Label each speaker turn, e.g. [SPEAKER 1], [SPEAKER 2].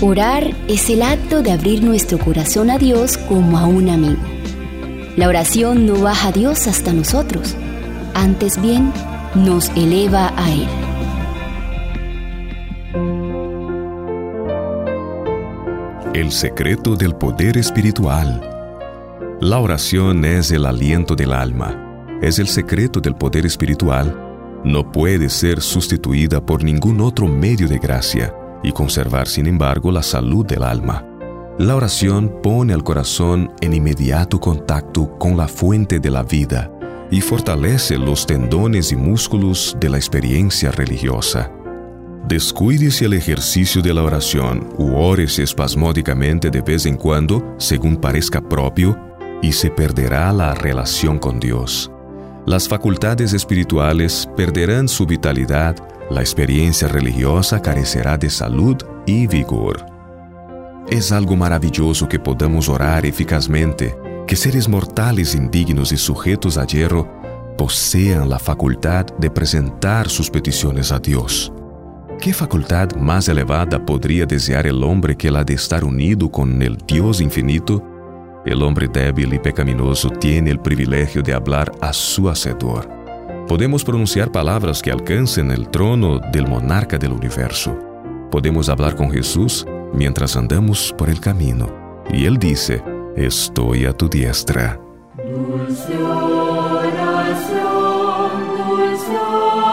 [SPEAKER 1] Orar es el acto de abrir nuestro corazón a Dios como a un amigo. La oración no baja a Dios hasta nosotros, antes bien nos eleva a Él.
[SPEAKER 2] El secreto del poder espiritual. La oración es el aliento del alma, es el secreto del poder espiritual. No puede ser sustituida por ningún otro medio de gracia y conservar sin embargo la salud del alma. La oración pone al corazón en inmediato contacto con la fuente de la vida y fortalece los tendones y músculos de la experiencia religiosa. Descuídese el ejercicio de la oración u órese espasmódicamente de vez en cuando, según parezca propio, y se perderá la relación con Dios. Las facultades espirituales perderán su vitalidad la experiencia religiosa carecerá de salud y vigor. Es algo maravilloso que podamos orar eficazmente, que seres mortales indignos y sujetos a hierro posean la facultad de presentar sus peticiones a Dios. ¿Qué facultad más elevada podría desear el hombre que la de estar unido con el Dios infinito? El hombre débil y pecaminoso tiene el privilegio de hablar a su Hacedor Podemos pronunciar palabras que alcancen el trono del monarca del universo. Podemos hablar con Jesús mientras andamos por el camino. Y Él dice, estoy a tu diestra. Dulce oración, dulce oración.